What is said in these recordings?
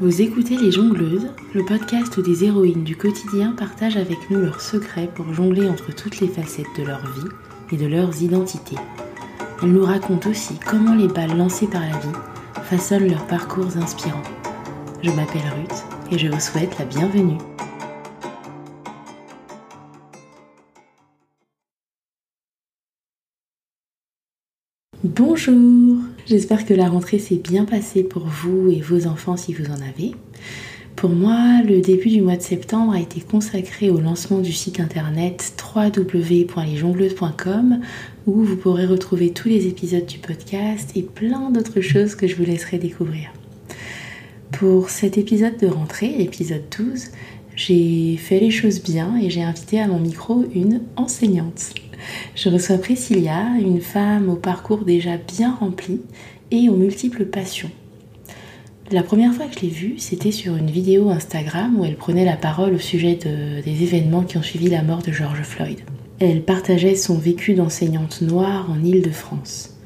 Vous écoutez Les Jongleuses, le podcast où des héroïnes du quotidien partagent avec nous leurs secrets pour jongler entre toutes les facettes de leur vie et de leurs identités. Elles nous racontent aussi comment les balles lancées par la vie façonnent leurs parcours inspirants. Je m'appelle Ruth et je vous souhaite la bienvenue. Bonjour J'espère que la rentrée s'est bien passée pour vous et vos enfants si vous en avez. Pour moi, le début du mois de septembre a été consacré au lancement du site internet www.lesjongleuses.com où vous pourrez retrouver tous les épisodes du podcast et plein d'autres choses que je vous laisserai découvrir. Pour cet épisode de rentrée, l'épisode 12, j'ai fait les choses bien et j'ai invité à mon micro une enseignante. Je reçois Priscilla, une femme au parcours déjà bien rempli et aux multiples passions. La première fois que je l'ai vue, c'était sur une vidéo Instagram où elle prenait la parole au sujet des événements qui ont suivi la mort de George Floyd. Elle partageait son vécu d'enseignante noire en Île-de-France.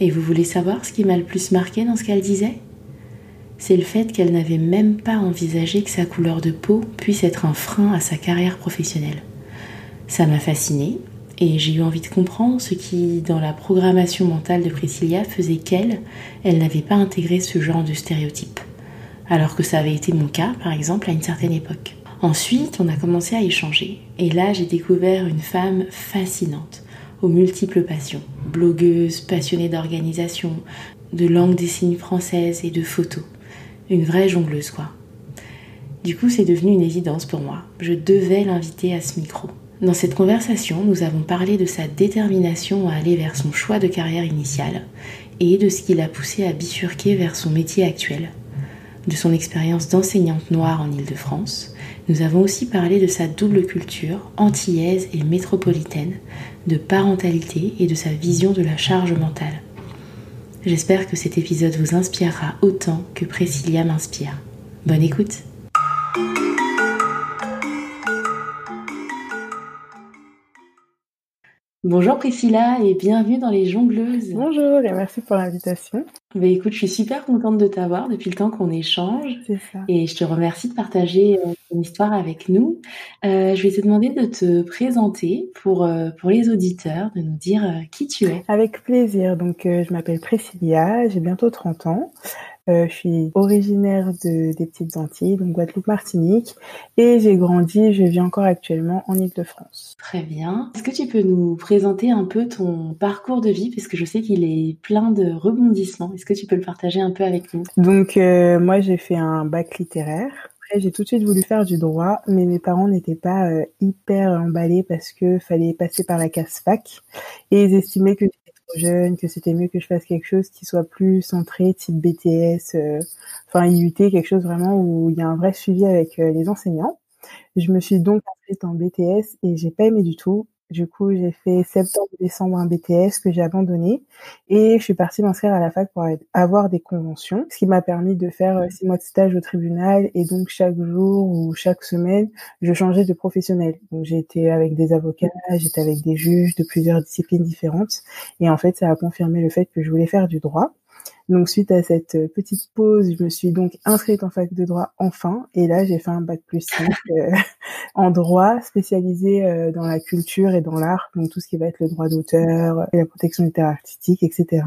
Et vous voulez savoir ce qui m'a le plus marqué dans ce qu'elle disait? C'est le fait qu'elle n'avait même pas envisagé que sa couleur de peau puisse être un frein à sa carrière professionnelle. Ça m'a fascinée et j'ai eu envie de comprendre ce qui, dans la programmation mentale de Priscilla, faisait qu'elle, elle n'avait pas intégré ce genre de stéréotype. Alors que ça avait été mon cas, par exemple, à une certaine époque. Ensuite, on a commencé à échanger. Et là, j'ai découvert une femme fascinante, aux multiples passions. Blogueuse, passionnée d'organisation, de langue des signes française et de photos. Une vraie jongleuse, quoi. Du coup, c'est devenu une évidence pour moi. Je devais l'inviter à ce micro. Dans cette conversation, nous avons parlé de sa détermination à aller vers son choix de carrière initiale et de ce qui l'a poussé à bifurquer vers son métier actuel. De son expérience d'enseignante noire en Île-de-France, nous avons aussi parlé de sa double culture, antillaise et métropolitaine, de parentalité et de sa vision de la charge mentale. J'espère que cet épisode vous inspirera autant que Priscilla m'inspire. Bonne écoute Bonjour Priscilla et bienvenue dans les jongleuses. Bonjour et merci pour l'invitation. Bah écoute, je suis super contente de t'avoir depuis le temps qu'on échange. C'est ça. Et je te remercie de partager euh, ton histoire avec nous. Euh, je vais te demander de te présenter pour, euh, pour les auditeurs, de nous dire qui tu es. Avec plaisir. Donc je m'appelle Priscilla, j'ai bientôt 30 ans. Euh, je suis originaire de, des Petites Antilles, donc Guadeloupe-Martinique, et j'ai grandi, je vis encore actuellement en Île-de-France. Très bien. Est-ce que tu peux nous présenter un peu ton parcours de vie, parce que je sais qu'il est plein de rebondissements. Est-ce que tu peux le partager un peu avec nous? Donc euh, moi j'ai fait un bac littéraire. Après j'ai tout de suite voulu faire du droit, mais mes parents n'étaient pas euh, hyper emballés parce que fallait passer par la casse fac, et ils estimaient que jeune, que c'était mieux que je fasse quelque chose qui soit plus centré, type BTS, euh, enfin IUT, quelque chose vraiment où il y a un vrai suivi avec euh, les enseignants. Je me suis donc inscrite en BTS et j'ai pas aimé du tout. Du coup, j'ai fait septembre-décembre un BTS que j'ai abandonné et je suis partie m'inscrire à la fac pour avoir des conventions, ce qui m'a permis de faire euh, six mois de stage au tribunal et donc chaque jour ou chaque semaine, je changeais de professionnel. Donc j'ai été avec des avocats, j'étais avec des juges de plusieurs disciplines différentes et en fait, ça a confirmé le fait que je voulais faire du droit. Donc suite à cette euh, petite pause, je me suis donc inscrite en fac de droit enfin et là j'ai fait un bac plus 5 euh, en droit spécialisé euh, dans la culture et dans l'art, donc tout ce qui va être le droit d'auteur, la protection littéraire artistique, etc.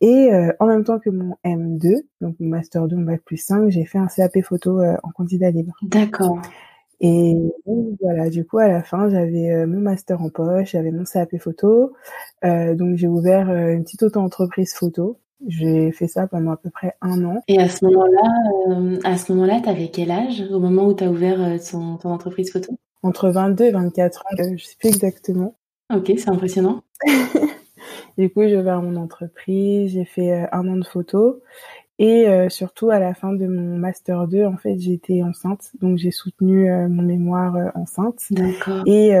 Et en même temps que mon M2, donc mon master 2, mon bac plus 5, j'ai fait un CAP photo en candidat libre. D'accord. Et voilà, du coup, à la fin, j'avais mon master en poche, j'avais mon CAP photo. Euh, donc, j'ai ouvert une petite auto-entreprise photo j'ai fait ça pendant à peu près un an. Et à ce moment-là, euh, à ce moment-là, t'avais quel âge au moment où tu as ouvert euh, ton, ton, entreprise photo? Entre 22 et 24 ans, euh, je sais plus exactement. Ok, c'est impressionnant. du coup, j'ai ouvert mon entreprise, j'ai fait un an de photo et surtout à la fin de mon master 2, en fait, j'étais enceinte, donc j'ai soutenu mon mémoire enceinte. D'accord. Et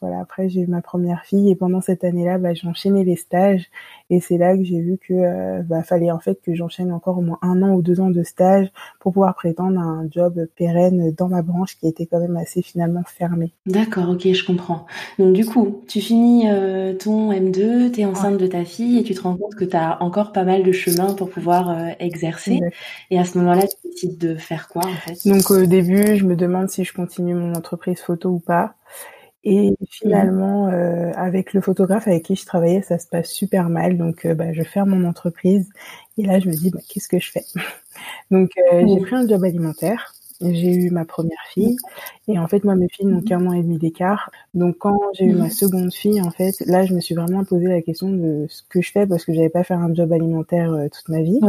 voilà, après j'ai eu ma première fille et pendant cette année-là, bah, j'ai enchaîné les stages et c'est là que j'ai vu que euh, bah, fallait en fait que j'enchaîne encore au moins un an ou deux ans de stage pour pouvoir prétendre à un job pérenne dans ma branche qui était quand même assez finalement fermée. D'accord, ok, je comprends. Donc du coup, tu finis euh, ton M2, tu es enceinte de ta fille et tu te rends compte que tu as encore pas mal de chemin pour pouvoir euh, exercer. Et à ce moment-là, tu décides de faire quoi en fait? Donc au début, je me demande si je continue mon entreprise photo ou pas. Et mmh. finalement, euh, avec le photographe avec qui je travaillais, ça se passe super mal. Donc, euh, bah, je ferme mon entreprise. Et là, je me dis, bah, qu'est-ce que je fais? Donc, euh, j'ai mmh. pris un job alimentaire. J'ai eu ma première fille. Et en fait, moi, mes filles n'ont qu'un an et demi d'écart. Donc, quand j'ai eu ma mmh. seconde fille, en fait, là, je me suis vraiment posé la question de ce que je fais parce que j'avais pas fait un job alimentaire toute ma vie.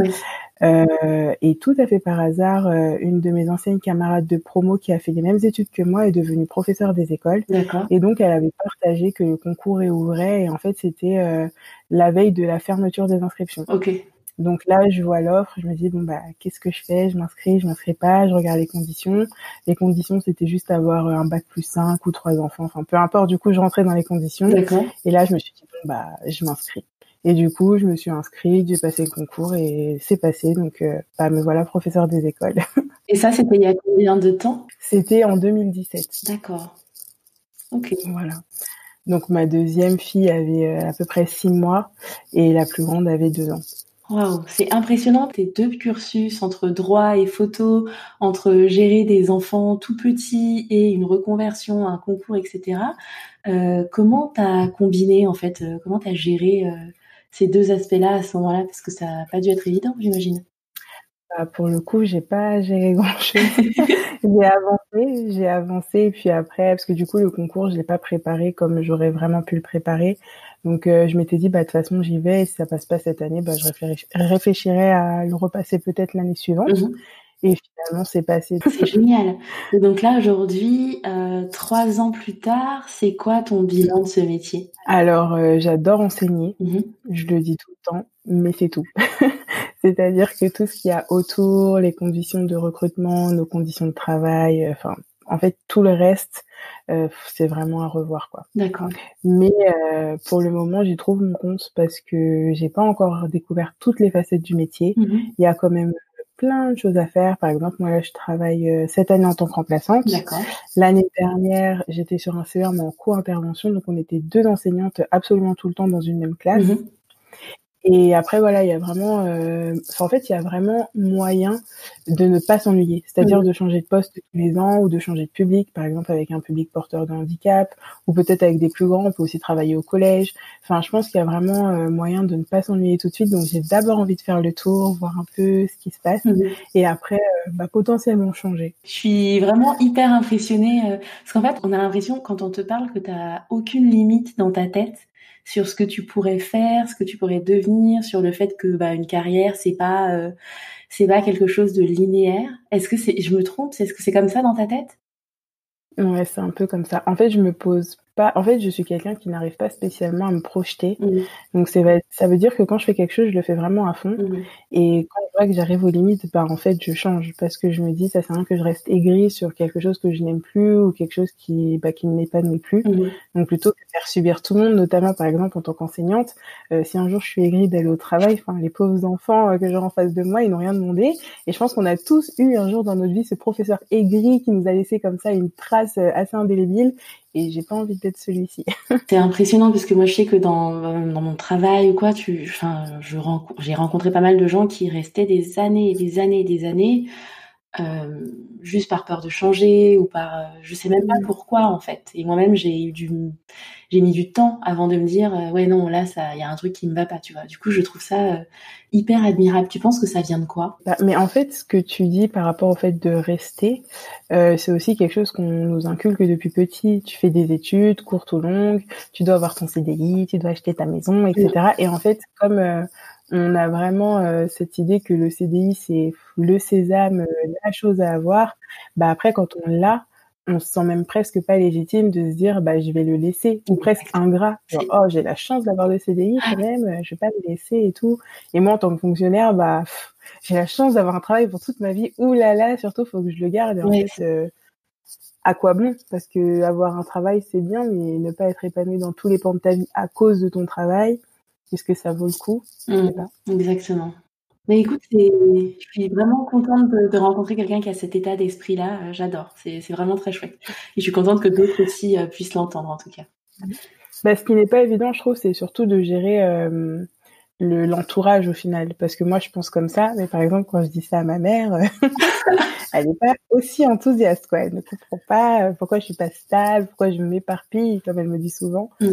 Euh, et tout à fait par hasard, euh, une de mes anciennes camarades de promo qui a fait les mêmes études que moi est devenue professeure des écoles. Et donc, elle avait partagé que le concours réouvrait et en fait, c'était euh, la veille de la fermeture des inscriptions. Ok. Donc là, je vois l'offre, je me dis bon bah qu'est-ce que je fais? Je m'inscris, je m'inscris pas, je regarde les conditions. Les conditions, c'était juste avoir un bac plus 5 ou trois enfants, enfin peu importe. Du coup, je rentrais dans les conditions. Et là, je me suis dit bon bah je m'inscris. Et du coup, je me suis inscrite, j'ai passé le concours et c'est passé. Donc, euh, bah, me voilà professeur des écoles. et ça, c'était il y a combien de temps? C'était en 2017. D'accord. Ok. Voilà. Donc, ma deuxième fille avait euh, à peu près six mois et la plus grande avait deux ans. Waouh, c'est impressionnant tes deux cursus entre droit et photo, entre gérer des enfants tout petits et une reconversion, un concours, etc. Euh, comment t'as combiné en fait euh, Comment t'as géré euh, ces deux aspects-là à ce moment-là? Parce que ça n'a pas dû être évident, j'imagine. Bah, pour le coup, j'ai pas géré grand-chose. j'ai avancé, j'ai avancé, et puis après, parce que du coup, le concours, je l'ai pas préparé comme j'aurais vraiment pu le préparer. Donc, euh, je m'étais dit, bah de toute façon, j'y vais. Et si ça passe pas cette année, bah je réfléchirai à le repasser peut-être l'année suivante. Mhm. Et finalement, c'est passé. C'est génial. Et donc là, aujourd'hui, euh, trois ans plus tard, c'est quoi ton bilan de ce métier? Alors, euh, j'adore enseigner. Mhm. Je le dis tout le temps, mais c'est tout. C'est-à-dire que tout ce qu'il y a autour, les conditions de recrutement, nos conditions de travail, euh, enfin, en fait, tout le reste, euh, c'est vraiment à revoir, quoi. D'accord. Mais euh, pour le moment, j'y trouve mon compte parce que j'ai pas encore découvert toutes les facettes du métier. Mhm. Il y a quand même plein de choses à faire. Par exemple, moi là, je travaille euh, cette année en tant que remplaçante. L'année dernière, j'étais sur un CER mais en co-intervention, donc on était deux enseignantes absolument tout le temps dans une même classe. Mhm. Et après, voilà, il y a vraiment, euh, en fait, il y a vraiment moyen de ne pas s'ennuyer. C'est-à-dire de changer de poste tous les ans ou de changer de public, par exemple avec un public porteur de handicap ou peut-être avec des plus grands. On peut aussi travailler au collège. Enfin, je pense qu'il y a vraiment euh, moyen de ne pas s'ennuyer tout de suite. Donc, j'ai d'abord envie de faire le tour, voir un peu ce qui se passe, mhm. et après, euh, bah, potentiellement changer. Je suis vraiment hyper impressionnée euh, parce qu'en fait, on a l'impression quand on te parle que tu as aucune limite dans ta tête sur ce que tu pourrais faire, ce que tu pourrais devenir, sur le fait que bah, une carrière c'est pas euh, c'est pas quelque chose de linéaire. Est-ce que c'est je me trompe? Est-ce que c'est comme ça dans ta tête? Ouais, c'est un peu comme ça. En fait, je me pose en fait, je suis quelqu'un qui n'arrive pas spécialement à me projeter. Mmh. Donc, ça veut dire que quand je fais quelque chose, je le fais vraiment à fond. Mmh. Et quand je vois que j'arrive aux limites, bah, en fait, je change parce que je me dis, ça sert à rien que je reste aigrie sur quelque chose que je n'aime plus ou quelque chose qui, bah, qui ne m'épanouit plus. Mmh. Donc, plutôt que de faire subir tout le monde, notamment, par exemple, en tant qu'enseignante, euh, si un jour je suis aigrie d'aller au travail, enfin, les pauvres enfants euh, que j'ai en face de moi, ils n'ont rien demandé. Et je pense qu'on a tous eu un jour dans notre vie ce professeur aigri qui nous a laissé comme ça une trace euh, assez indélébile et j'ai pas envie d'être celui-ci. c'est impressionnant parce que moi je sais que dans, mon travail ou quoi, tu, j'ai rencontré pas mal de gens qui restaient des années et des années et des années euh, juste par peur de changer ou par, euh, je sais même pas mmh. pourquoi en fait. Et moi-même j'ai eu du, j'ai mis du temps avant de me dire euh, ouais non là ça il y a un truc qui me va pas tu vois. Du coup je trouve ça hyper admirable. Tu penses que ça vient de quoi? Bah, mais en fait ce que tu dis par rapport au fait de rester c'est aussi quelque chose qu'on nous inculque depuis petit. Tu fais des études courtes ou longues tu dois avoir ton CDI tu dois acheter ta maison etc et en fait comme on a vraiment cette idée que le CDI c'est le sésame, la chose à avoir. Bah après quand on l'a, on se sent même presque pas légitime de se dire bah je vais le laisser. Ou presque ingrat. Genre oh j'ai la chance d'avoir le CDI quand même je vais pas le laisser et tout. Et moi en tant que fonctionnaire bah j'ai la chance d'avoir un travail pour toute ma vie. Ouh là là surtout faut que je le garde. Et en fait euh, à quoi bon? Parce que avoir un travail, c'est bien, mais ne pas être épanoui dans tous les pans de ta vie à cause de ton travail, est-ce que ça vaut le coup mmh, Exactement. Mais écoute, je suis vraiment contente de, rencontrer quelqu'un qui a cet état d'esprit-là. Euh, j'adore. C'est vraiment très chouette. Et je suis contente que d'autres aussi euh, puissent l'entendre, en tout cas. Bah, ce qui n'est pas évident, je trouve, c'est surtout de gérer euh, le l'entourage au final parce que moi je pense comme ça mais par exemple quand je dis ça à ma mère elle n'est pas aussi enthousiaste quoi elle ne comprend pas pourquoi je suis pas stable pourquoi je m'éparpille comme elle me dit souvent mmh.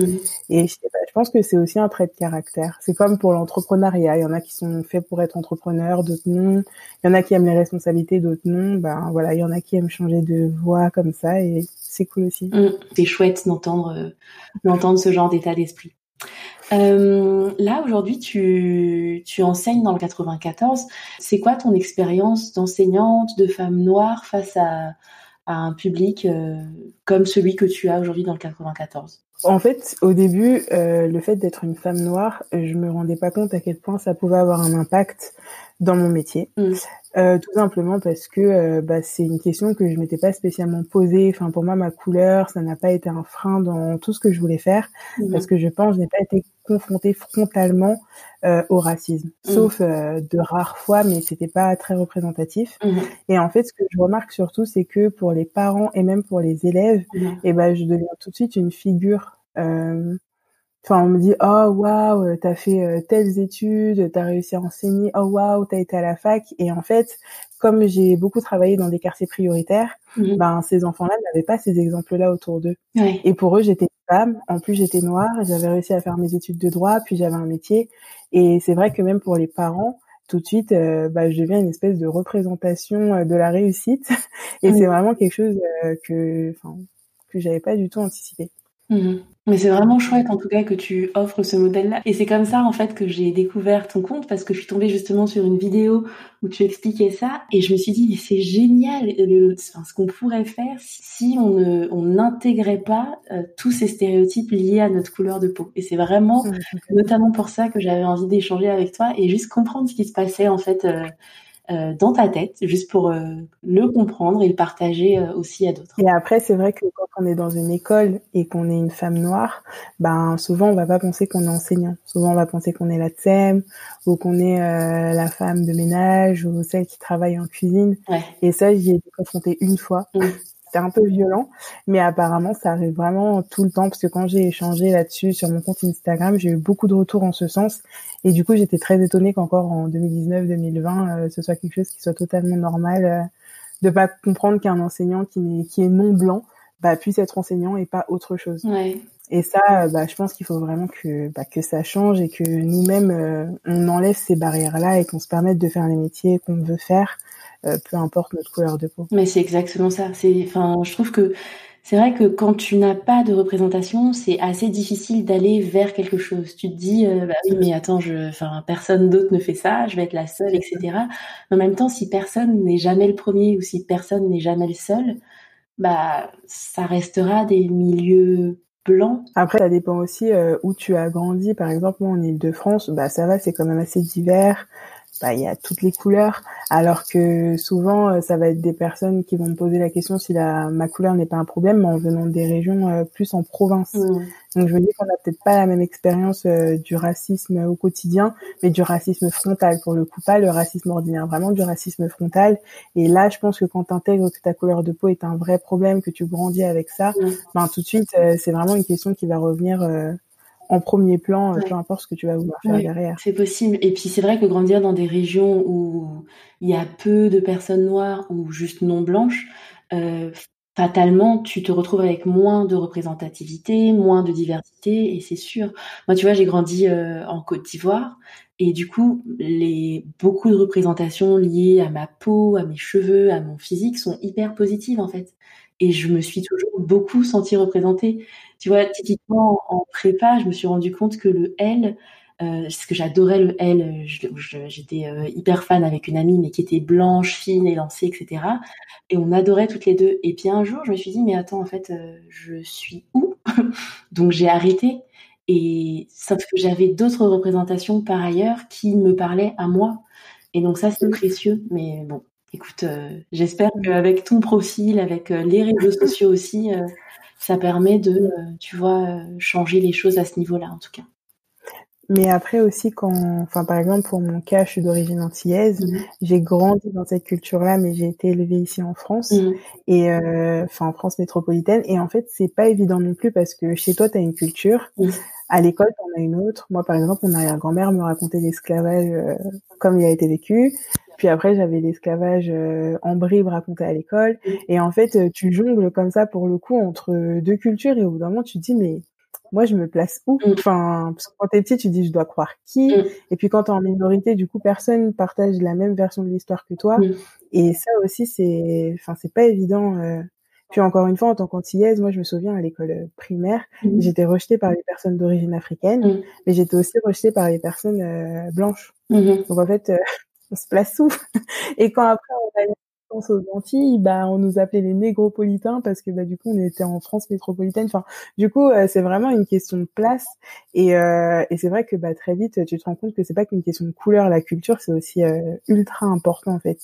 et je, je pense que c'est aussi un trait de caractère. C'est comme pour l'entrepreneuriat. Il y en a qui sont faits pour être entrepreneurs d'autres non. Il y en a qui aiment les responsabilités d'autres non. Ben voilà il y en a qui aiment changer de voie comme ça et c'est cool aussi. Mmh. c'est chouette d'entendre euh, d'entendre ce genre d'état d'esprit. Euh, là, aujourd'hui, tu, tu enseignes dans le 94. C'est quoi ton expérience d'enseignante, de femme noire face à, à un public euh, comme celui que tu as aujourd'hui dans le 94 En fait, au début, euh, le fait d'être une femme noire, je me rendais pas compte à quel point ça pouvait avoir un impact dans mon métier. Mm. Euh, tout simplement parce que euh, bah, c'est une question que je m'étais pas spécialement posée. Enfin, pour moi, ma couleur, ça n'a pas été un frein dans tout ce que je voulais faire, mm. parce que je pense je n'ai pas été confrontée frontalement euh, au racisme, mm. sauf euh, de rares fois, mais c'était pas très représentatif. Et en fait, ce que je remarque surtout, c'est que pour les parents et même pour les élèves, et eh ben, je deviens tout de suite une figure euh, Enfin, on me dit oh waouh, t'as fait euh, telles études, t'as réussi à enseigner, oh waouh, t'as été à la fac. Et en fait, comme j'ai beaucoup travaillé dans des quartiers prioritaires, mhm. ben ces enfants-là n'avaient pas ces exemples-là autour d'eux. Et pour eux, j'étais femme, en plus j'étais noire, j'avais réussi à faire mes études de droit, puis j'avais un métier. Et c'est vrai que même pour les parents, tout de suite, euh, bah, je deviens une espèce de représentation euh, de la réussite. Et c'est vraiment quelque chose que, que j'avais pas du tout anticipé. Mhm. Mais c'est vraiment chouette en tout cas que tu offres ce modèle-là. Et c'est comme ça en fait que j'ai découvert ton compte parce que je suis tombée justement sur une vidéo où tu expliquais ça et je me suis dit c'est génial ce qu'on pourrait faire si on ne on n'intégrait pas euh, tous ces stéréotypes liés à notre couleur de peau. Et c'est vraiment notamment pour ça que j'avais envie d'échanger avec toi et juste comprendre ce qui se passait en fait euh, dans ta tête, juste pour euh, le comprendre et le partager euh, aussi à d'autres. Et après, c'est vrai que quand on est dans une école et qu'on est une femme noire, ben souvent on va pas penser qu'on est enseignant. Souvent on va penser qu'on est la TSEM ou qu'on est la femme de ménage ou celle qui travaille en cuisine. Ouais. Et ça, j'y ai été confrontée une fois. Mmh un peu violent, mais apparemment ça arrive vraiment tout le temps parce que quand j'ai échangé là-dessus sur mon compte Instagram, j'ai eu beaucoup de retours en ce sens. Et du coup j'étais très étonnée qu'encore en 2019-2020 euh, ce soit quelque chose qui soit totalement normal euh, de pas comprendre qu'un enseignant qui est, qui est non blanc bah, puisse être enseignant et pas autre chose. Et ça, bah, je pense qu'il faut vraiment que, bah, que ça change et que nous-mêmes, euh, on enlève ces barrières-là et qu'on se permette de faire les métiers qu'on veut faire euh, peu importe notre couleur de peau. Mais c'est exactement ça. C'est, enfin, je trouve que c'est vrai que quand tu n'as pas de représentation, c'est assez difficile d'aller vers quelque chose. Tu te dis, euh, bah oui, mais attends, je, enfin, personne d'autre ne fait ça, je vais être la seule, etc. Mais en même temps, si personne n'est jamais le premier ou si personne n'est jamais le seul, bah, ça restera des milieux blancs. Après, ça dépend aussi euh, où tu as grandi. Par exemple, moi, en Ile-de-France, bah, ça va, c'est quand même assez divers bah, il y a toutes les couleurs, alors que souvent euh, ça va être des personnes qui vont me poser la question si la ma couleur n'est pas un problème, mais en venant des régions euh, plus en province. Mmh. Donc je veux dire qu'on n'a peut-être pas la même expérience euh, du racisme au quotidien, mais du racisme frontal pour le coup, pas le racisme ordinaire, vraiment du racisme frontal. Et là, je pense que quand tu intègres que ta couleur de peau est un vrai problème, que tu grandis avec ça, mmh. ben tout de suite c'est vraiment une question qui va revenir en premier plan, euh, peu importe ce que tu vas vouloir faire derrière. C'est possible. Et puis c'est vrai que grandir dans des régions où il y a peu de personnes noires ou juste non blanches, euh, fatalement, tu te retrouves avec moins de représentativité, moins de diversité, et c'est sûr. Moi, tu vois, j'ai grandi euh, en Côte d'Ivoire, et du coup, les beaucoup de représentations liées à ma peau, à mes cheveux, à mon physique sont hyper positives en fait. Et je me suis toujours beaucoup sentie représentée. Tu vois, typiquement en prépa, je me suis rendu compte que le L, euh, parce que j'adorais le L, j'étais euh, hyper fan avec une amie, mais qui était blanche, fine, élancée, etc. Et on adorait toutes les deux. Et puis un jour, je me suis dit, mais attends, en fait, euh, je suis où? Donc j'ai arrêté. Et sauf que j'avais d'autres représentations par ailleurs qui me parlaient à moi. Et donc ça, c'est précieux. Mais bon, écoute, j'espère qu'avec ton profil, avec les réseaux sociaux aussi, ça permet de, tu vois, changer les choses à ce niveau-là, en tout cas. Mais après aussi, quand, enfin, par exemple, pour mon cas, je suis d'origine antillaise. Mmh. J'ai grandi dans cette culture-là, mais j'ai été élevée ici en France mmh. et, euh, enfin, en France métropolitaine. Et en fait, c'est pas évident non plus parce que chez toi, tu as une culture. Mmh. À l'école, on a une autre. Moi, par exemple, mon arrière-grand-mère me racontait l'esclavage euh, comme il a été vécu. Puis après, j'avais l'esclavage euh, en bribes raconté à l'école. Et en fait, tu jongles comme ça pour le coup entre deux cultures et au bout d'un moment, tu te dis mais moi je me place où? Mm. Enfin, parce que quand t'es petit, tu dis je dois croire qui? Mm. Et puis quand t'es en minorité, du coup, personne partage la même version de l'histoire que toi. Mm. Et ça aussi, c'est, enfin, c'est pas évident. Euh. Puis encore une fois, en tant qu'antillaise, moi je me souviens à l'école euh, primaire, j'étais rejetée par les personnes d'origine africaine, mais j'étais aussi rejetée par les personnes euh, blanches. Mm-hmm. Donc en fait, on se place où? Et quand après on a aux Antilles, bah on nous appelait les négropolitains parce que bah du coup on était en France métropolitaine. Enfin, du coup euh, c'est vraiment une question de place et, euh, et c'est vrai que bah très vite tu te rends compte que c'est pas qu'une question de couleur, la culture c'est aussi euh, ultra important en fait.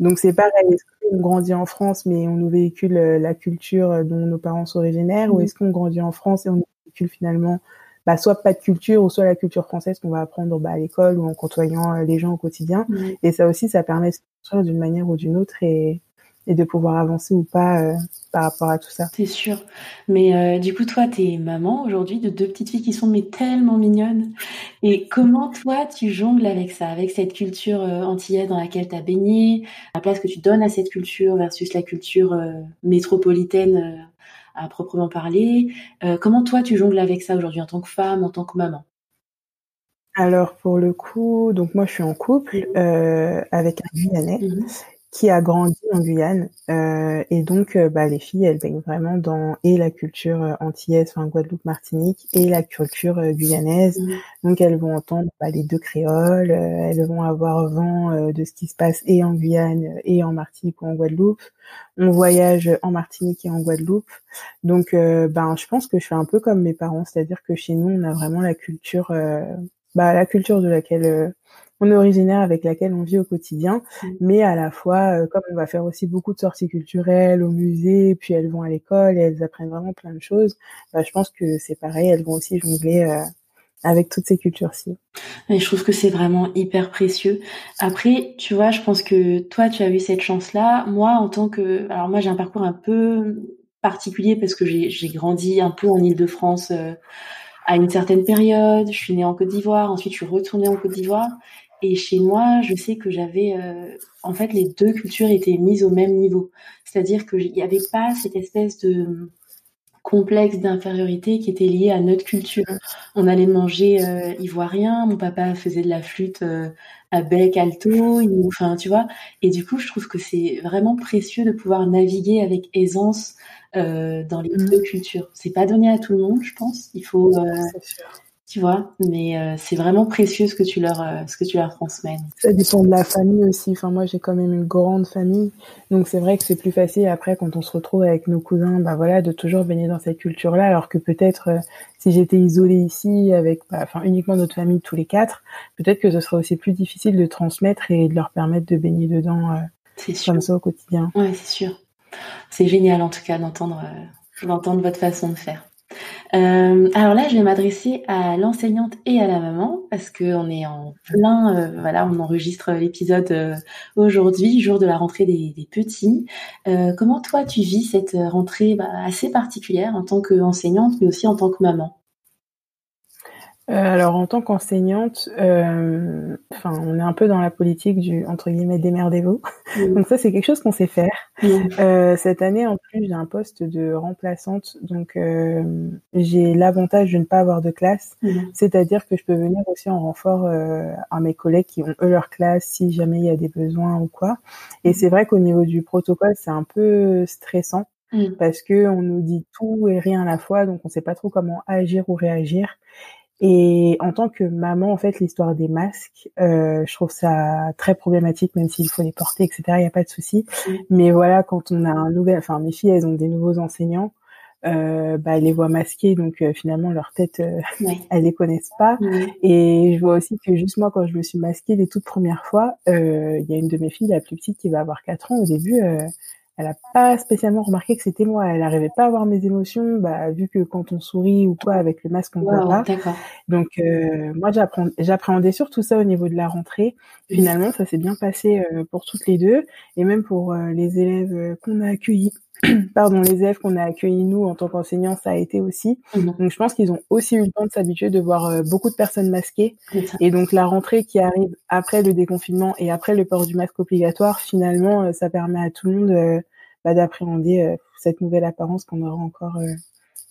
Donc c'est pareil, est-ce qu'on grandit en France mais on nous véhicule la culture dont nos parents sont originaires? Ou mmh. est-ce qu'on grandit en France et on nous véhicule finalement bah, soit pas de culture ou soit la culture française qu'on va apprendre bah, à l'école ou en côtoyant euh, les gens au quotidien. Et ça aussi, ça permet de se construire d'une manière ou d'une autre et, et de pouvoir avancer ou pas euh, par rapport à tout ça. C'est sûr. Mais euh, du coup, toi, tu es maman aujourd'hui de deux petites filles qui sont mais tellement mignonnes. Et comment toi, tu jongles avec ça, avec cette culture antillaise dans laquelle tu as baigné, la place que tu donnes à cette culture versus la culture métropolitaine à proprement parler. Euh, comment toi tu jongles avec ça aujourd'hui en tant que femme, en tant que maman? Alors pour le coup, donc moi je suis en couple euh, avec un Guyanais. Mhm qui a grandi en Guyane euh, et donc euh, bah, les filles elles baignent vraiment dans et la culture euh, antillaise enfin Guadeloupe Martinique et la culture euh, guyanaise. Mmh. donc elles vont entendre bah, les deux créoles elles vont avoir vent de ce qui se passe et en Guyane et en Martinique ou en Guadeloupe. On voyage en Martinique et en Guadeloupe. Donc ben je pense que je fais un peu comme mes parents c'est-à-dire que chez nous on a vraiment la culture bah la culture de laquelle on est originaire avec laquelle on vit au quotidien, mmh. mais à la fois, euh, comme on va faire aussi beaucoup de sorties culturelles au musée, puis elles vont à l'école et elles apprennent vraiment plein de choses, bah, je pense que c'est pareil, elles vont aussi jongler euh, avec toutes ces cultures-ci. Et je trouve que c'est vraiment hyper précieux. Après, tu vois, je pense que toi, tu as eu cette chance-là. Moi, en tant que... Alors moi, j'ai un parcours un peu particulier parce que j'ai grandi un peu en Ile-de-France euh, à une certaine période. Je suis née en Côte d'Ivoire, ensuite je suis retournée en Côte d'Ivoire. Et chez moi, je sais que j'avais, euh, en fait, les deux cultures étaient mises au même niveau. C'est-à-dire qu'il n'y avait pas cette espèce de complexe d'infériorité qui était lié à notre culture. On allait manger euh, ivoirien, mon papa faisait de la flûte euh, à bec alto, enfin tu vois. Et du coup, je trouve que c'est vraiment précieux de pouvoir naviguer avec aisance dans les mmh. deux cultures. C'est pas donné à tout le monde, je pense. Il faut tu vois. Mais euh, c'est vraiment précieux ce que tu leur euh, ce que tu leur transmets. Ça dépend de la famille aussi. Enfin moi j'ai quand même une grande famille, donc c'est vrai que c'est plus facile après quand on se retrouve avec nos cousins, bah voilà, de toujours baigner dans cette culture-là, alors que peut-être euh, si j'étais isolée ici avec, bah, enfin uniquement notre famille tous les quatre, peut-être que ce serait aussi plus difficile de transmettre et de leur permettre de baigner dedans comme ça au quotidien. Ouais, c'est sûr. C'est génial en tout cas d'entendre d'entendre votre façon de faire. Euh, alors là, je vais m'adresser à l'enseignante et à la maman parce que on est en plein, euh, voilà, on enregistre l'épisode euh, aujourd'hui, jour de la rentrée des, petits. comment toi tu vis cette rentrée bah, assez particulière en tant qu'enseignante, mais aussi en tant que maman? Euh, alors en tant qu'enseignante, euh, enfin on est un peu dans la politique du entre guillemets démerdez-vous. donc ça c'est quelque chose qu'on sait faire. Euh, cette année en plus j'ai un poste de remplaçante, donc j'ai l'avantage de ne pas avoir de classe, c'est-à-dire que je peux venir aussi en renfort à mes collègues qui ont eux leur classe si jamais il y a des besoins ou quoi. Et c'est vrai qu'au niveau du protocole c'est un peu stressant. Parce que on nous dit tout et rien à la fois, donc on sait pas trop comment agir ou réagir. Et en tant que maman, en fait, l'histoire des masques, euh, je trouve ça très problématique, même s'il faut les porter, etc. Il n'y a pas de souci. Mais voilà, quand on a un nouvel, enfin mes filles, elles ont des nouveaux enseignants. euh, bah, les voient masquées, donc euh, finalement leur tête, euh, elles les connaissent pas. Et je vois aussi que juste moi, quand je me suis masquée les toutes premières fois, il y a une de mes filles, la plus petite, qui va avoir 4 ans. Au début, elle a pas spécialement remarqué que c'était moi. Elle n'arrivait pas à voir mes émotions, bah, vu que quand on sourit ou quoi avec le masque on voit pas. Donc euh, moi j'appréhendais surtout ça au niveau de la rentrée. Finalement ça s'est bien passé euh, pour toutes les deux et même pour euh, les élèves qu'on a accueillis. Pardon, les élèves qu'on a accueillis nous en tant qu'enseignants, ça a été aussi. Mhm. Donc je pense qu'ils ont aussi eu le temps de s'habituer de voir beaucoup de personnes masquées. Et donc la rentrée qui arrive après le déconfinement et après le port du masque obligatoire, finalement, ça permet à tout le monde bah, d'appréhender euh, cette nouvelle apparence qu'on aura encore euh,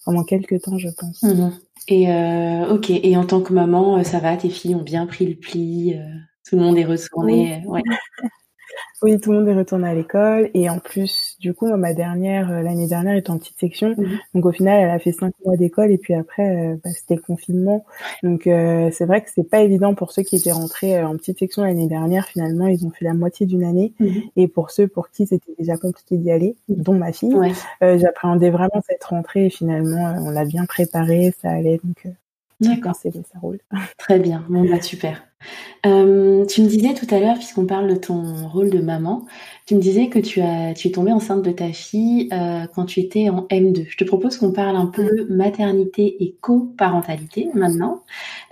pendant quelques temps, je pense. Mhm. Et euh, ok. Et en tant que maman, ça va? Tes filles ont bien pris le pli Tout le monde est retourné ouais. Oui, tout le monde est retourné à l'école et en plus, du coup, ma dernière euh, l'année dernière était en petite section, mhm. donc au final, elle a fait cinq mois d'école et puis après, euh, bah, c'était le confinement. Donc euh, c'est vrai que c'est pas évident pour ceux qui étaient rentrés en petite section l'année dernière. Finalement, ils ont fait la moitié d'une année mhm. et pour ceux pour qui c'était déjà compliqué d'y aller, mhm. dont ma fille, j'appréhendais vraiment cette rentrée et finalement, on l'a bien préparée, ça allait donc. D'accord. C'est ça roule. Très bien. Bon, bah, super. Euh, tu me disais tout à l'heure, puisqu'on parle de ton rôle de maman, tu me disais que tu as, tu es tombée enceinte de ta fille euh, quand tu étais en M2. Je te propose qu'on parle un peu maternité et coparentalité maintenant.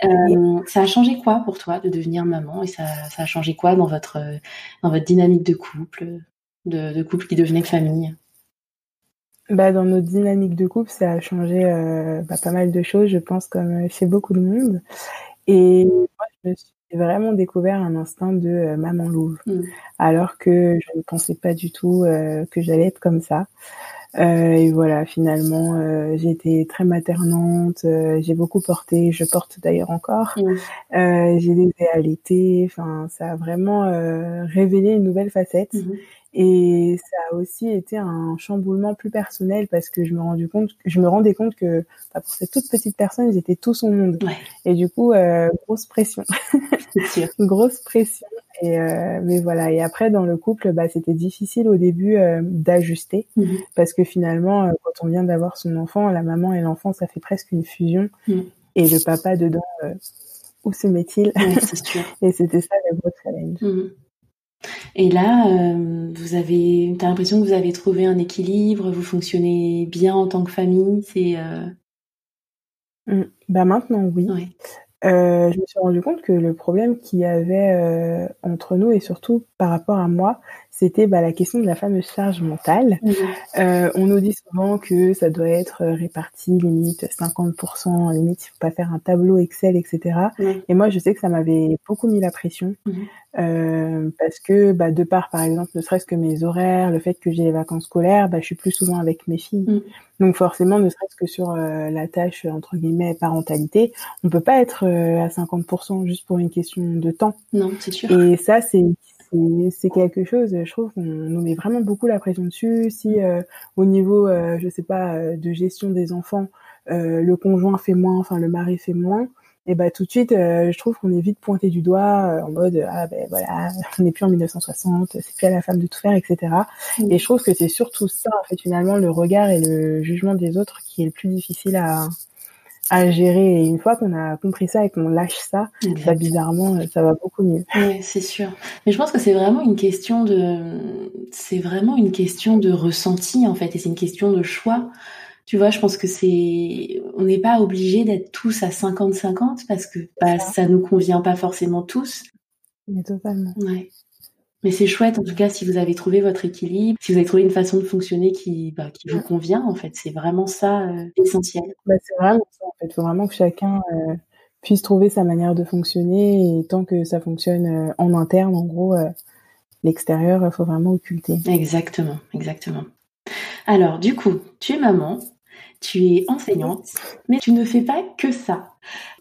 Euh, ça a changé quoi pour toi de devenir maman et ça, ça a changé quoi dans votre, dans votre dynamique de couple, de, de couple qui devenait famille? Bah, dans notre dynamique de couple, ça a changé bah, pas mal de choses, je pense, comme chez beaucoup de monde. Et moi, je me suis vraiment découvert un instinct de euh, maman louve, mm. alors que je ne pensais pas du tout euh, que j'allais être comme ça. Euh, et voilà, finalement, euh, j'ai été très maternante, j'ai beaucoup porté, je porte d'ailleurs encore. Mm. j'ai à l'été, enfin, ça a vraiment révélé une nouvelle facette. Mm-hmm. Et ça a aussi été un chamboulement plus personnel parce que je me rendu compte, je me rendais compte que bah, pour cette toute petite personne, ils étaient tous au monde. Et du coup, euh, grosse pression, sûr. grosse pression. Et euh, mais voilà. Et après, dans le couple, bah, c'était difficile au début euh, d'ajuster mhm. parce que finalement, quand on vient d'avoir son enfant, la maman et l'enfant, ça fait presque une fusion. Mhm. Et le papa dedans, où se met-il Et c'était ça le gros challenge. Et là, euh, vous avez, t'as l'impression que vous avez trouvé un équilibre, vous fonctionnez bien en tant que famille, c'est. Euh... Mmh. Bah maintenant oui. Euh, je me suis rendu compte que le problème qu'il y avait entre nous et surtout par rapport à moi, c'était bah, la question de la fameuse charge mentale. Mmh. Euh, on nous dit souvent que ça doit être réparti limite 50%, limite il faut pas faire un tableau Excel, etc. Et moi je sais que ça m'avait beaucoup mis la pression mmh. euh, parce que bah, de part par exemple ne serait-ce que mes horaires, le fait que j'ai les vacances scolaires, bah, je suis plus souvent avec mes filles. Donc forcément ne serait-ce que sur euh, la tâche entre guillemets parentalité, on peut pas être euh, à 50% juste pour une question de temps. Non, c'est sûr. Et ça c'est c'est quelque chose, je trouve qu'on nous met vraiment beaucoup la pression dessus. Si euh, au niveau, euh, je sais pas, euh, de gestion des enfants, le conjoint fait moins, enfin le mari fait moins, et bah tout de suite, je trouve qu'on est vite pointé du doigt en mode ah ben voilà, on n'est plus en 1960, c'est plus à la femme de tout faire, etc. Et je trouve que c'est surtout ça en fait finalement le regard et le jugement des autres qui est le plus difficile à à gérer. Et une fois qu'on a compris ça et qu'on lâche ça, bah, bizarrement, ça va beaucoup mieux. Oui, c'est sûr. Mais je pense que c'est vraiment une question de, c'est vraiment une question de ressenti en fait, et c'est une question de choix. Tu vois, je pense que c'est, on n'est pas obligé d'être tous à 50-50 parce que bah, ça. ça nous convient pas forcément tous. Mais totalement. Ouais. Mais c'est chouette, en tout cas, si vous avez trouvé votre équilibre, si vous avez trouvé une façon de fonctionner qui, bah, qui vous convient, en fait. C'est vraiment ça euh, essentiel. Bah, c'est vraiment ça, en fait. Il faut vraiment que chacun euh, puisse trouver sa manière de fonctionner et tant que ça fonctionne euh, en interne, en gros, l'extérieur, il faut vraiment occulter. Exactement, exactement. Alors, du coup, tu es maman, tu es enseignante, mais tu ne fais pas que ça.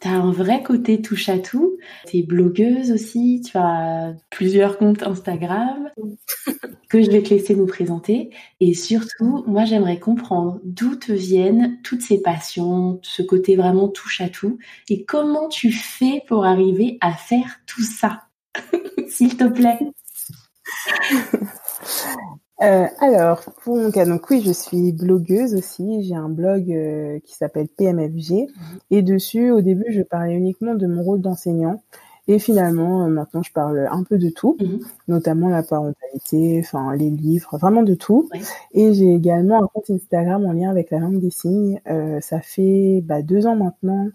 Tu as un vrai côté touche à tout. Tu es blogueuse aussi, tu as plusieurs comptes Instagram que je vais te laisser nous présenter. Et surtout, moi j'aimerais comprendre d'où te viennent toutes ces passions, ce côté vraiment touche à tout, et comment tu fais pour arriver à faire tout ça, s'il te plaît. Euh, alors, pour mon cas, donc oui, je suis blogueuse aussi. J'ai un blog euh, qui s'appelle PMFG. Mhm. Et dessus, au début, je parlais uniquement de mon rôle d'enseignant. Et finalement, euh, maintenant, je parle un peu de tout, mhm. notamment la parentalité, enfin les livres, vraiment de tout. Et j'ai également un compte Instagram en lien avec la langue des signes. Euh, ça fait bah, deux ans maintenant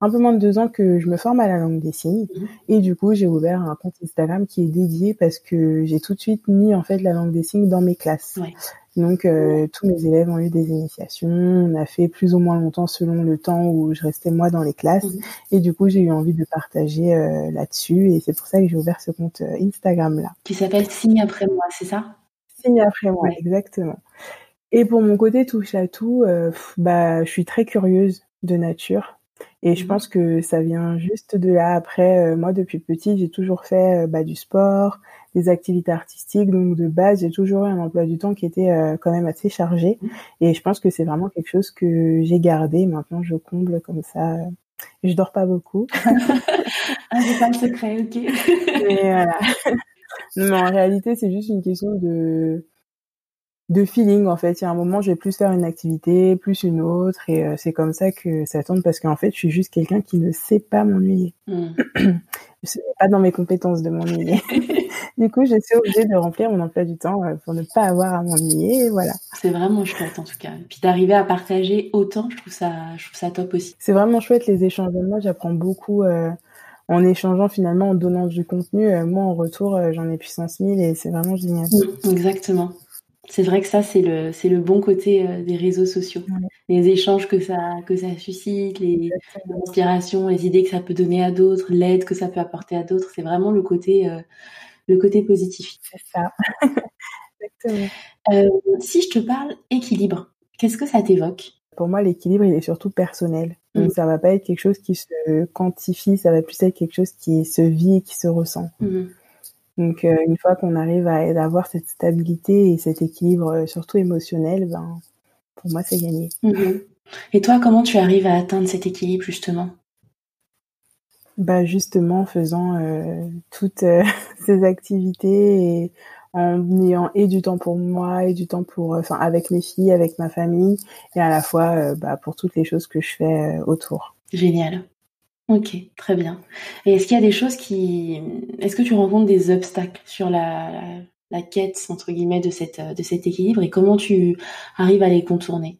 un peu moins de deux ans que je me forme à la langue des signes. Mhm. Et du coup, j'ai ouvert un compte Instagram qui est dédié parce que j'ai tout de suite mis en fait la langue des signes dans mes classes. Donc, euh, tous mes élèves ont eu des initiations. On a fait plus ou moins longtemps selon le temps où je restais moi dans les classes. Mhm. Et du coup, j'ai eu envie de partager euh, là-dessus. Et c'est pour ça que j'ai ouvert ce compte euh, Instagram là. Qui s'appelle Signe après moi, c'est ça? Signe après moi, exactement. Et pour mon côté touche à tout, bah, je suis très curieuse de nature. Et je mmh pense que ça vient juste de là. Après, euh, moi, depuis petit, j'ai toujours fait euh, bah, du sport, des activités artistiques. Donc, de base, j'ai toujours eu un emploi du temps qui était euh, quand même assez chargé. Mmh. Et je pense que c'est vraiment quelque chose que j'ai gardé. Maintenant, je comble comme ça. Je dors pas beaucoup. ah, j'ai pas le secret, ok. mais voilà. non, mais en réalité, c'est juste une question de de feeling en fait. Il y a un moment, je vais plus faire une activité, plus une autre, et euh, c'est comme ça que ça tourne parce qu'en fait, je suis juste quelqu'un qui ne sait pas m'ennuyer. Mm. je pas dans mes compétences de m'ennuyer. du coup, je suis obligée de remplir mon emploi du temps euh, pour ne pas avoir à m'ennuyer, voilà. C'est vraiment chouette en tout cas. Et puis d'arriver à partager autant, je trouve ça, je trouve ça top aussi. C'est vraiment chouette les échanges. Moi, j'apprends beaucoup. Euh, en échangeant finalement, en donnant du contenu, moi en retour, j'en ai puissance 1000 et c'est vraiment génial. Exactement. C'est vrai que ça, c'est le, c'est le bon côté euh, des réseaux sociaux. Les échanges que ça, que ça suscite, les inspirations, les idées que ça peut donner à d'autres, l'aide que ça peut apporter à d'autres. C'est vraiment le côté, euh, le côté positif. C'est ça. Exactement. Euh, si je te parle équilibre, qu'est-ce que ça t'évoque? Pour moi, l'équilibre, il est surtout personnel. Donc, mmh. ça va pas être quelque chose qui se quantifie, ça va plus être quelque chose qui se vit et qui se ressent. Mmh. Donc euh, une fois qu'on arrive à, avoir cette stabilité et cet équilibre, euh, surtout émotionnel, ben pour moi c'est gagné. Mhm. Et toi, comment tu arrives à atteindre cet équilibre justement? Bah justement en faisant euh, toutes ces activités et en ayant et du temps pour moi et du temps pour, enfin avec mes filles, avec ma famille et à la fois bah, pour toutes les choses que je fais autour. Génial. Ok, très bien. Et est-ce qu'il y a des choses qui... Est-ce que tu rencontres des obstacles sur la, la, quête, entre guillemets, de, cette, de cet équilibre et comment tu arrives à les contourner?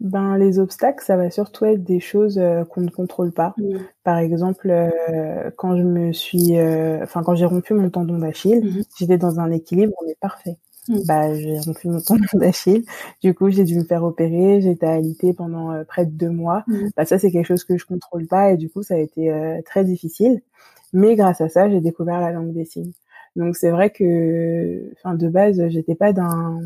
Ben, les obstacles, ça va surtout être des choses euh, qu'on ne contrôle pas. Mmh. Par exemple, euh, quand je me suis, euh, enfin quand j'ai rompu mon tendon d'Achille, mmh j'étais dans un équilibre mais parfait. Mm. bah j'ai rompu mon tendon d'Achille. Du coup, j'ai dû me faire opérer. J'étais alitée pendant euh, près de deux mois. Mm. Bah ça, c'est quelque chose que je contrôle pas et du coup, ça a été euh, très difficile. Mais grâce à ça, j'ai découvert la langue des signes. Donc c'est vrai que, enfin de base, j'étais pas d'un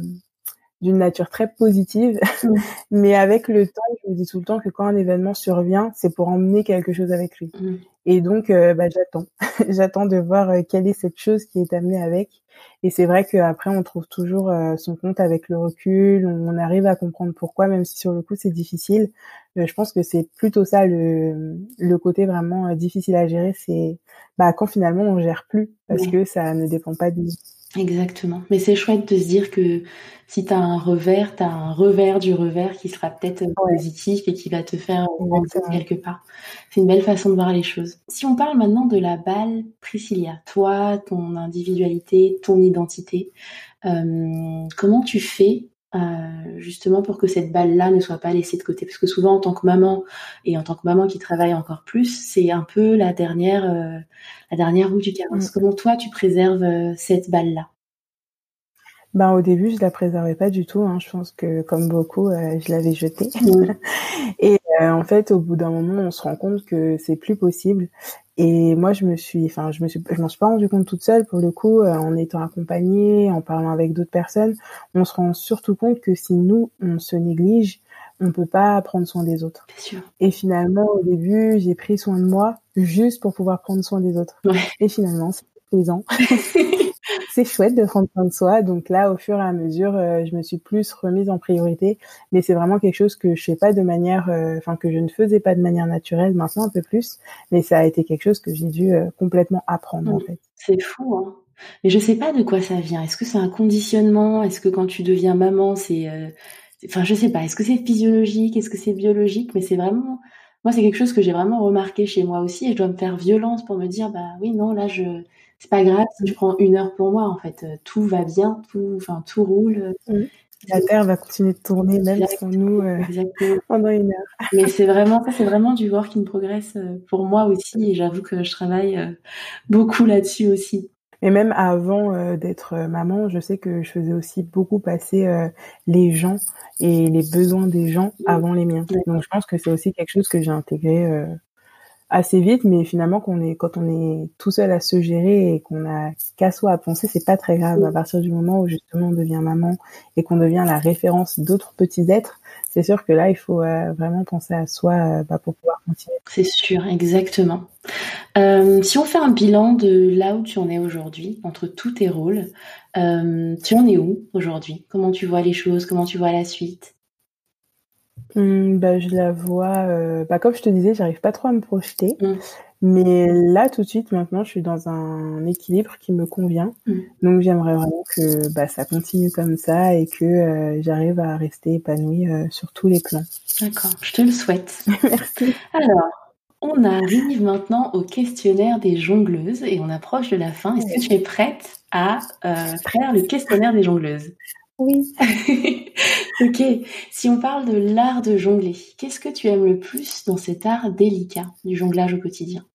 d'une nature très positive, mais avec le temps, je me dis tout le temps que quand un événement survient, c'est pour emmener quelque chose avec lui. Et donc, euh, bah, j'attends, j'attends de voir quelle est cette chose qui est amenée avec. Et c'est vrai qu'après, on trouve toujours euh, son compte avec le recul, on arrive à comprendre pourquoi, même si sur le coup c'est difficile. Euh, je pense que c'est plutôt ça le, le côté vraiment euh, difficile à gérer, c'est bah, quand finalement on gère plus, parce que ça ne dépend pas de nous. Exactement. Mais c'est chouette de se dire que si tu as un revers, tu as un revers du revers qui sera peut-être positif et qui va te faire grandir quelque part. C'est une belle façon de voir les choses. Si on parle maintenant de la balle Priscilla, toi, ton individualité, ton identité, euh, comment tu fais euh, justement pour que cette balle-là ne soit pas laissée de côté Parce que souvent, en tant que maman et en tant que maman qui travaille encore plus, c'est un peu la dernière, euh, la dernière roue du carrosse. Mm. Comment toi, tu préserves euh, cette balle-là? Ben, au début, je la préservais pas du tout. Hein. Je pense que, comme beaucoup, je l'avais jetée. Mm. et en fait, au bout d'un moment, on se rend compte que c'est plus possible. Et moi, je me suis, enfin, je me suis, je m'en suis pas rendu compte toute seule pour le coup, euh, en étant accompagnée, en parlant avec d'autres personnes. On se rend surtout compte que si nous, on se néglige, on peut pas prendre soin des autres. Sûr. Et finalement, au début, j'ai pris soin de moi juste pour pouvoir prendre soin des autres. Ouais. Et finalement, c'est plaisant. c'est chouette de prendre soin de soi. Donc là, au fur et à mesure, euh, je me suis plus remise en priorité. Mais c'est vraiment quelque chose que je fais pas de manière, euh, enfin que je ne faisais pas de manière naturelle. Maintenant un peu plus, mais ça a été quelque chose que j'ai dû euh, complètement apprendre en fait. C'est fou. Hein Mais je sais pas de quoi ça vient. Est-ce que c'est un conditionnement? Est-ce que quand tu deviens maman, c'est, enfin, je sais pas. Est-ce que c'est physiologique? Est-ce que c'est biologique? Mais c'est vraiment, moi, c'est quelque chose que j'ai vraiment remarqué chez moi aussi, et je dois me faire violence pour me dire, bah oui, non, là, je, c'est pas grave si je prends une heure pour moi. En fait, euh, tout va bien, tout, enfin, tout roule. Mmh. La Terre va continuer de tourner même sans nous euh, pendant une heure. Mais c'est vraiment ça, c'est vraiment du work in progress pour moi aussi, et j'avoue que je travaille beaucoup là-dessus aussi. Et même avant euh, d'être euh, maman, je sais que je faisais aussi beaucoup passer euh, les gens et les besoins des gens avant les miens. Donc je pense que c'est aussi quelque chose que j'ai intégré assez vite, mais finalement qu'on est quand on est tout seul à se gérer et qu'on a qu'à soi à penser, c'est pas très grave. À partir du moment où justement on devient maman et qu'on devient la référence d'autres petits êtres, c'est sûr que là il faut vraiment penser à soi bah, pour pouvoir continuer. C'est sûr, exactement. Euh, si on fait un bilan de là où tu en es aujourd'hui, entre tous tes rôles, euh, tu en es où aujourd'hui? Comment tu vois les choses? Comment tu vois la suite? Mmh, bah, Je la vois, euh, bah, comme je te disais, j'arrive pas trop à me projeter. Mmh. Mais là, tout de suite, maintenant, je suis dans un équilibre qui me convient. Mmh. Donc, j'aimerais vraiment que bah, ça continue comme ça et que j'arrive à rester épanouie sur tous les plans. D'accord, je te le souhaite. Merci. Alors, on arrive maintenant au questionnaire des jongleuses et on approche de la fin. Est-ce que tu es prête à euh, faire le questionnaire des jongleuses? Oui. ok. Si on parle de l'art de jongler, qu'est-ce que tu aimes le plus dans cet art délicat du jonglage au quotidien?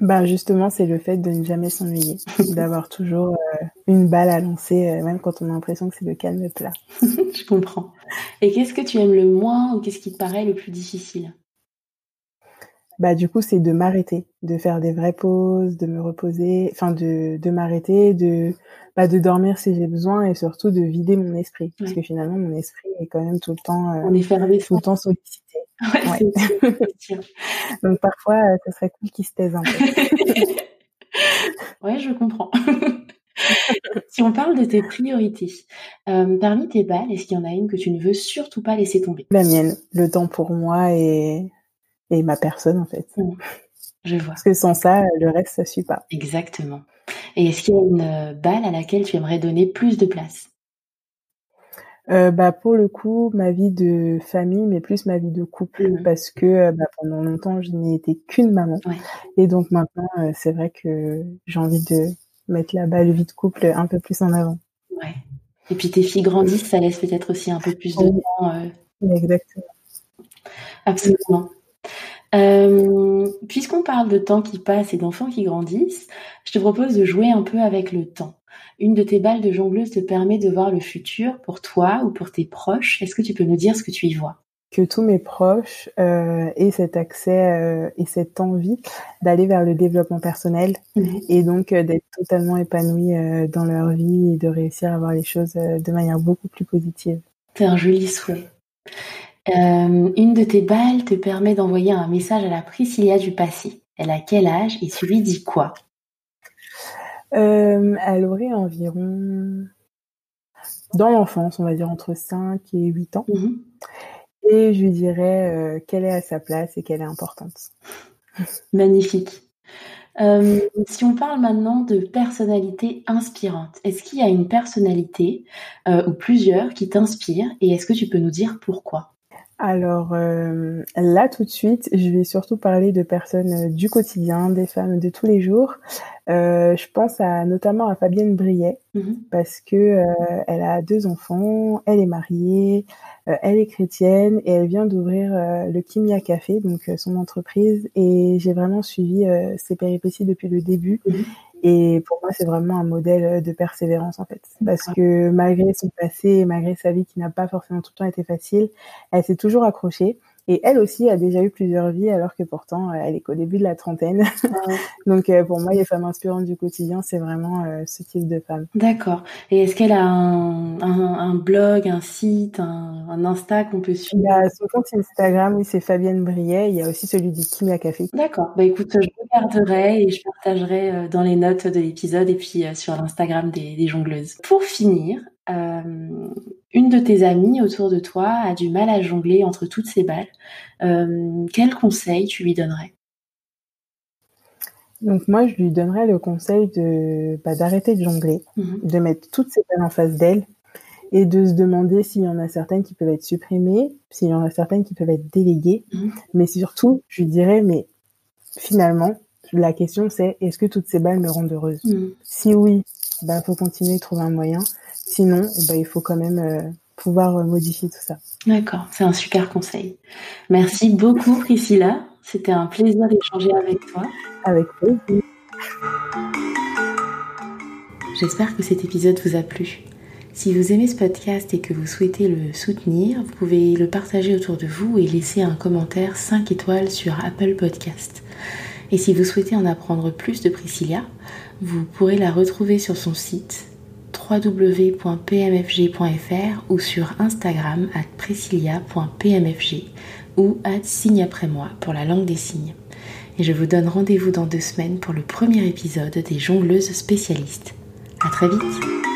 Bah justement, c'est le fait de ne jamais s'ennuyer, d'avoir toujours euh, une balle à lancer, euh, même quand on a l'impression que c'est le calme plat. Je comprends. Et qu'est-ce que tu aimes le moins ou qu'est-ce qui te paraît le plus difficile? Bah du coup c'est de m'arrêter, de faire des vraies pauses, de me reposer, enfin de, de m'arrêter, de bah, de dormir si j'ai besoin et surtout de vider mon esprit parce que finalement mon esprit est quand même tout le temps euh, on est fermé tout le temps sollicité. Ouais, Donc parfois euh, ce serait cool qu'il se taise un peu. ouais, je comprends. si on parle de tes priorités, euh, parmi tes balles, est-ce qu'il y en a une que tu ne veux surtout pas laisser tomber? La mienne, le temps pour moi et et ma personne en fait. Je vois. Parce que sans ça, le reste, ça suit pas. Exactement. Et est-ce qu'il y a une euh, balle à laquelle tu aimerais donner plus de place? Euh, bah pour le coup ma vie de famille mais plus ma vie de couple mmh. parce que euh, bah, pendant longtemps je n'ai été qu'une maman et donc maintenant euh, c'est vrai que j'ai envie de mettre la balle vie de couple un peu plus en avant. Ouais. Et puis tes filles grandissent, ça laisse peut-être aussi un peu plus de temps. Exactement. Absolument. Euh, puisqu'on parle de temps qui passe et d'enfants qui grandissent, je te propose de jouer un peu avec le temps. Une de tes balles de jongleuse te permet de voir le futur pour toi ou pour tes proches. Est-ce que tu peux nous dire ce que tu y vois? Que tous mes proches euh, aient cet accès euh, et cette envie d'aller vers le développement personnel et donc euh, d'être totalement épanouis dans leur vie et de réussir à voir les choses de manière beaucoup plus positive. C'est un joli souhait. Euh, une de tes balles te permet d'envoyer un message à la Priscilla du passé. Elle a quel âge et tu lui dis quoi? Euh, Elle aurait environ, dans l'enfance, on va dire entre 5 et 8 ans. Mhm. Et je lui dirais euh, qu'elle est à sa place et qu'elle est importante. Magnifique. si on parle maintenant de personnalité inspirante, est-ce qu'il y a une personnalité ou plusieurs qui t'inspirent et est-ce que tu peux nous dire pourquoi? Alors euh, là tout de suite, je vais surtout parler de personnes euh, du quotidien, des femmes de tous les jours. Euh, je pense à notamment à Fabienne Briet mhm. parce que elle a deux enfants, elle est mariée, elle est chrétienne et elle vient d'ouvrir le Kimia Café, donc son entreprise. Et j'ai vraiment suivi ses péripéties depuis le début. Mhm. Et pour moi, c'est vraiment un modèle euh, de persévérance en fait. Parce que malgré son passé et malgré sa vie qui n'a pas forcément tout le temps été facile, elle s'est toujours accrochée. Et elle aussi a déjà eu plusieurs vies, alors que pourtant, euh, elle est qu'au début de la trentaine. Ah Donc, euh, pour moi, les femmes inspirantes du quotidien, c'est vraiment euh, ce type de femme. D'accord. Et est-ce qu'elle a un, un, blog, un site, un, un Insta qu'on peut suivre? Il y a son compte Instagram, oui, c'est Fabienne Briet. Il y a aussi celui du Kimia Café. D'accord. Bah écoute, je regarderai et je partagerai dans les notes de l'épisode et puis sur l'Instagram des, des jongleuses. Pour finir, euh, une de tes amies autour de toi a du mal à jongler entre toutes ces balles. Euh, quel conseil tu lui donnerais? Donc moi, je lui donnerais le conseil de bah, d'arrêter de jongler, Mhm. de mettre toutes ses balles en face d'elle et de se demander s'il y en a certaines qui peuvent être supprimées, s'il y en a certaines qui peuvent être déléguées. Mhm. Mais surtout, je lui dirais, mais finalement, la question c'est est-ce que toutes ces balles me rendent heureuse? Mhm. Si oui, bah faut continuer de trouver un moyen. Sinon, bah, il faut quand même euh, pouvoir euh, modifier tout ça. D'accord, c'est un super conseil. Merci beaucoup Priscilla. C'était un plaisir d'échanger avec toi. Avec plaisir. J'espère que cet épisode vous a plu. Si vous aimez ce podcast et que vous souhaitez le soutenir, vous pouvez le partager autour de vous et laisser un commentaire 5 étoiles sur Apple Podcast. Et si vous souhaitez en apprendre plus de Priscilla, vous pourrez la retrouver sur son site www.pmfg.fr ou sur Instagram at priscilla.pmfg ou at signe après moi pour la langue des signes. Et je vous donne rendez-vous dans deux semaines pour le premier épisode des jongleuses spécialistes. À très vite